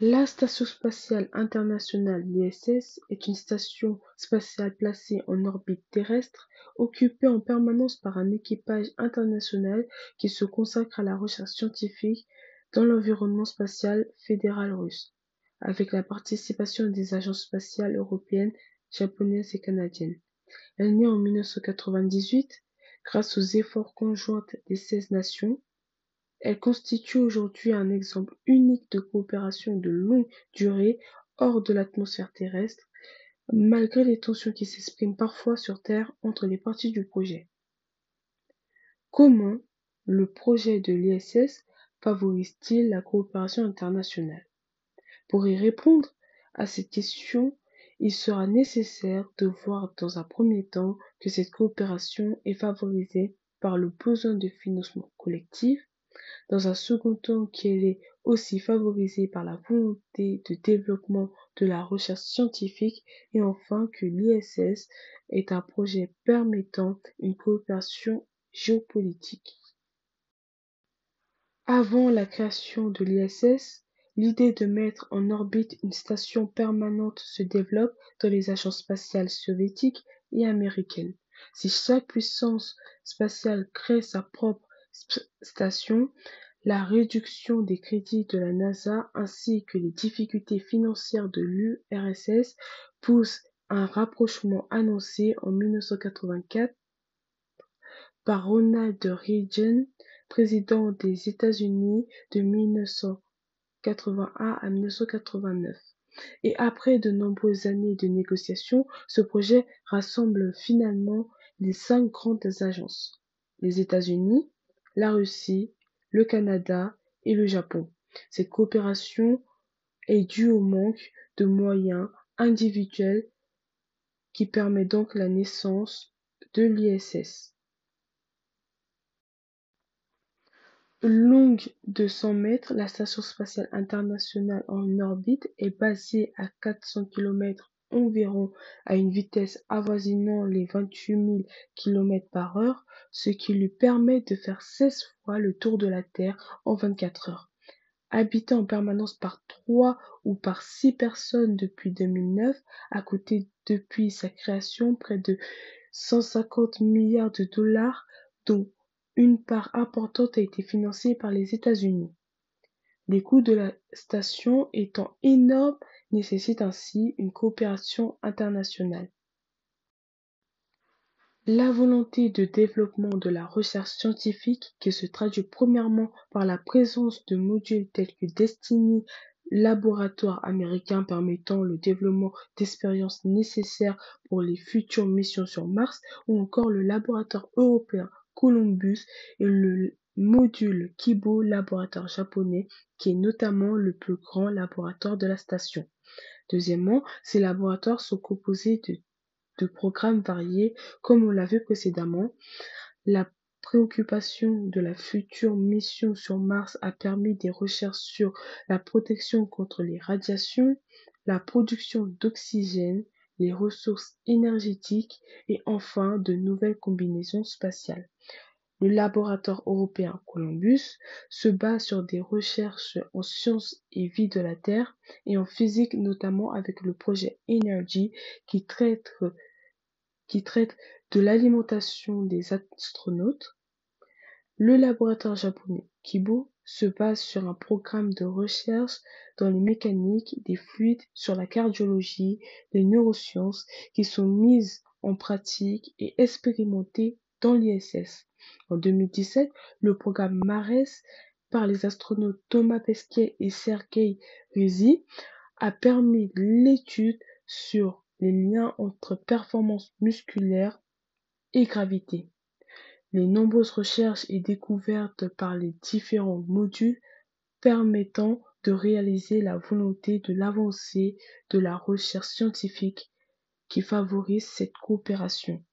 La Station spatiale internationale (ISS) est une station spatiale placée en orbite terrestre, occupée en permanence par un équipage international qui se consacre à la recherche scientifique dans l'environnement spatial fédéral russe, avec la participation des agences spatiales européennes, japonaises et canadiennes. Elle naît en 1998 grâce aux efforts conjoints des seize nations elle constitue aujourd'hui un exemple unique de coopération de longue durée hors de l'atmosphère terrestre, malgré les tensions qui s'expriment parfois sur Terre entre les parties du projet. Comment le projet de l'ISS favorise-t-il la coopération internationale? Pour y répondre à cette question, il sera nécessaire de voir dans un premier temps que cette coopération est favorisée par le besoin de financement collectif dans un second temps qu'elle est aussi favorisée par la volonté de développement de la recherche scientifique et enfin que l'ISS est un projet permettant une coopération géopolitique. Avant la création de l'ISS, l'idée de mettre en orbite une station permanente se développe dans les agences spatiales soviétiques et américaines. Si chaque puissance spatiale crée sa propre station, la réduction des crédits de la NASA ainsi que les difficultés financières de l'URSS poussent un rapprochement annoncé en 1984 par Ronald Reagan, président des États-Unis de 1981 à 1989. Et après de nombreuses années de négociations, ce projet rassemble finalement les cinq grandes agences. Les États-Unis, la Russie, le Canada et le Japon. Cette coopération est due au manque de moyens individuels qui permet donc la naissance de l'ISS. Longue de 100 mètres, la Station spatiale internationale en orbite est basée à 400 km environ à une vitesse avoisinant les 28 000 km par heure, ce qui lui permet de faire 16 fois le tour de la Terre en 24 heures. Habité en permanence par 3 ou par 6 personnes depuis 2009, à côté depuis sa création près de 150 milliards de dollars, dont une part importante a été financée par les États-Unis. Les coûts de la station étant énormes nécessite ainsi une coopération internationale. La volonté de développement de la recherche scientifique qui se traduit premièrement par la présence de modules tels que Destiny, laboratoire américain permettant le développement d'expériences nécessaires pour les futures missions sur Mars, ou encore le laboratoire européen Columbus et le module Kibo, laboratoire japonais, qui est notamment le plus grand laboratoire de la station. Deuxièmement, ces laboratoires sont composés de, programmes variés, comme on l'a vu précédemment. La préoccupation de la future mission sur Mars a permis des recherches sur la protection contre les radiations, la production d'oxygène, les ressources énergétiques et enfin de nouvelles combinaisons spatiales. Le laboratoire européen Columbus se base sur des recherches en sciences et vie de la Terre et en physique notamment avec le projet Energy qui traite, de l'alimentation des astronautes. Le laboratoire japonais Kibo se base sur un programme de recherche dans les mécaniques des fluides, sur la cardiologie, les neurosciences qui sont mises en pratique et expérimentées dans l'ISS. En 2017, le programme MARES par les astronautes Thomas Pesquet et Sergei Rizzi a permis l'étude sur les liens entre performance musculaire et gravité. Les nombreuses recherches et découvertes par les différents modules permettant de réaliser la volonté de l'avancée de la recherche scientifique qui favorise cette coopération.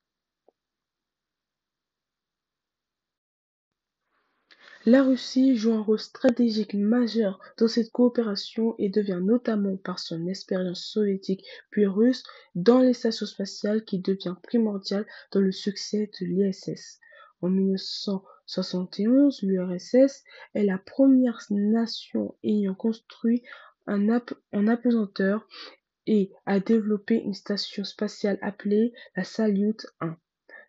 La Russie joue un rôle stratégique majeur dans cette coopération et devient notamment par son expérience soviétique puis russe dans les stations spatiales qui devient primordiale dans le succès de l'ISS. En 1971, l'URSS est la première nation ayant construit en apesanteur et a développé une station spatiale appelée la Salyut 1.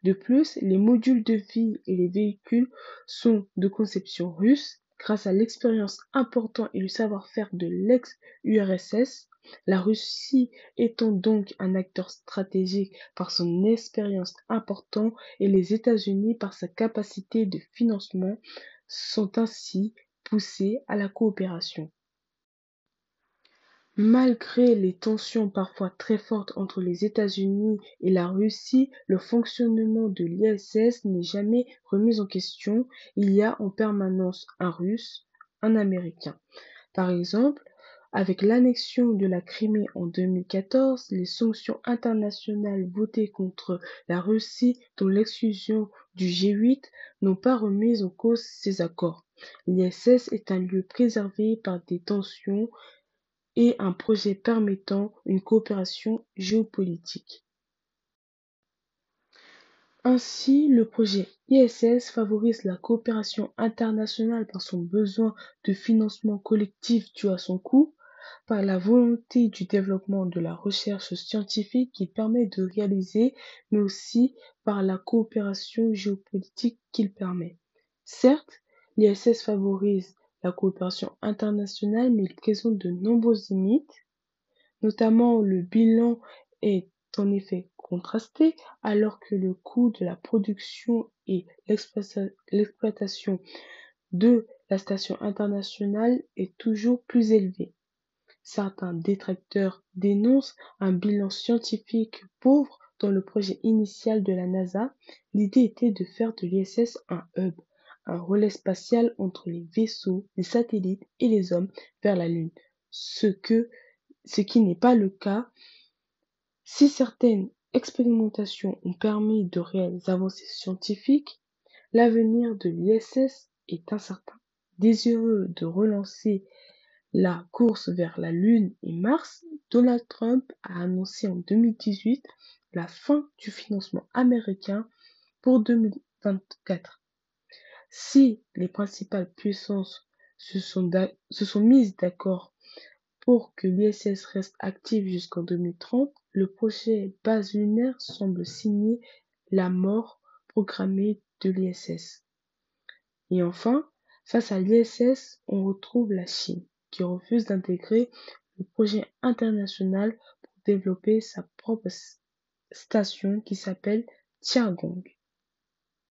De plus, les modules de vie et les véhicules sont de conception russe grâce à l'expérience importante et le savoir-faire de l'ex-URSS. La Russie étant donc un acteur stratégique par son expérience importante et les États-Unis par sa capacité de financement sont ainsi poussés à la coopération. Malgré les tensions parfois très fortes entre les États-Unis et la Russie, le fonctionnement de l'ISS n'est jamais remis en question. Il y a en permanence un Russe, un Américain. Par exemple, avec l'annexion de la Crimée en 2014, les sanctions internationales votées contre la Russie, dont l'exclusion du G8, n'ont pas remis en cause ces accords. L'ISS est un lieu préservé par des tensions et un projet permettant une coopération géopolitique. Ainsi, le projet ISS favorise la coopération internationale par son besoin de financement collectif dû à son coût, par la volonté du développement de la recherche scientifique qu'il permet de réaliser, mais aussi par la coopération géopolitique qu'il permet. Certes, l'ISS favorise la coopération internationale, mais il présente de nombreuses limites, notamment le bilan est en effet contrasté alors que le coût de la production et l'exploitation de la station internationale est toujours plus élevé. Certains détracteurs dénoncent un bilan scientifique pauvre dans le projet initial de la NASA. L'idée était de faire de l'ISS un hub, un relais spatial entre les vaisseaux, les satellites et les hommes vers la Lune, ce, que, ce qui n'est pas le cas. Si certaines expérimentations ont permis de réelles avancées scientifiques, l'avenir de l'ISS est incertain. Désireux de relancer la course vers la Lune et Mars, Donald Trump a annoncé en 2018 la fin du financement américain pour 2024. Si les principales puissances se sont, mises d'accord pour que l'ISS reste active jusqu'en 2030, le projet base lunaire semble signer la mort programmée de l'ISS. Et enfin, face à l'ISS, on retrouve la Chine, qui refuse d'intégrer le projet international pour développer sa propre station qui s'appelle Tiangong.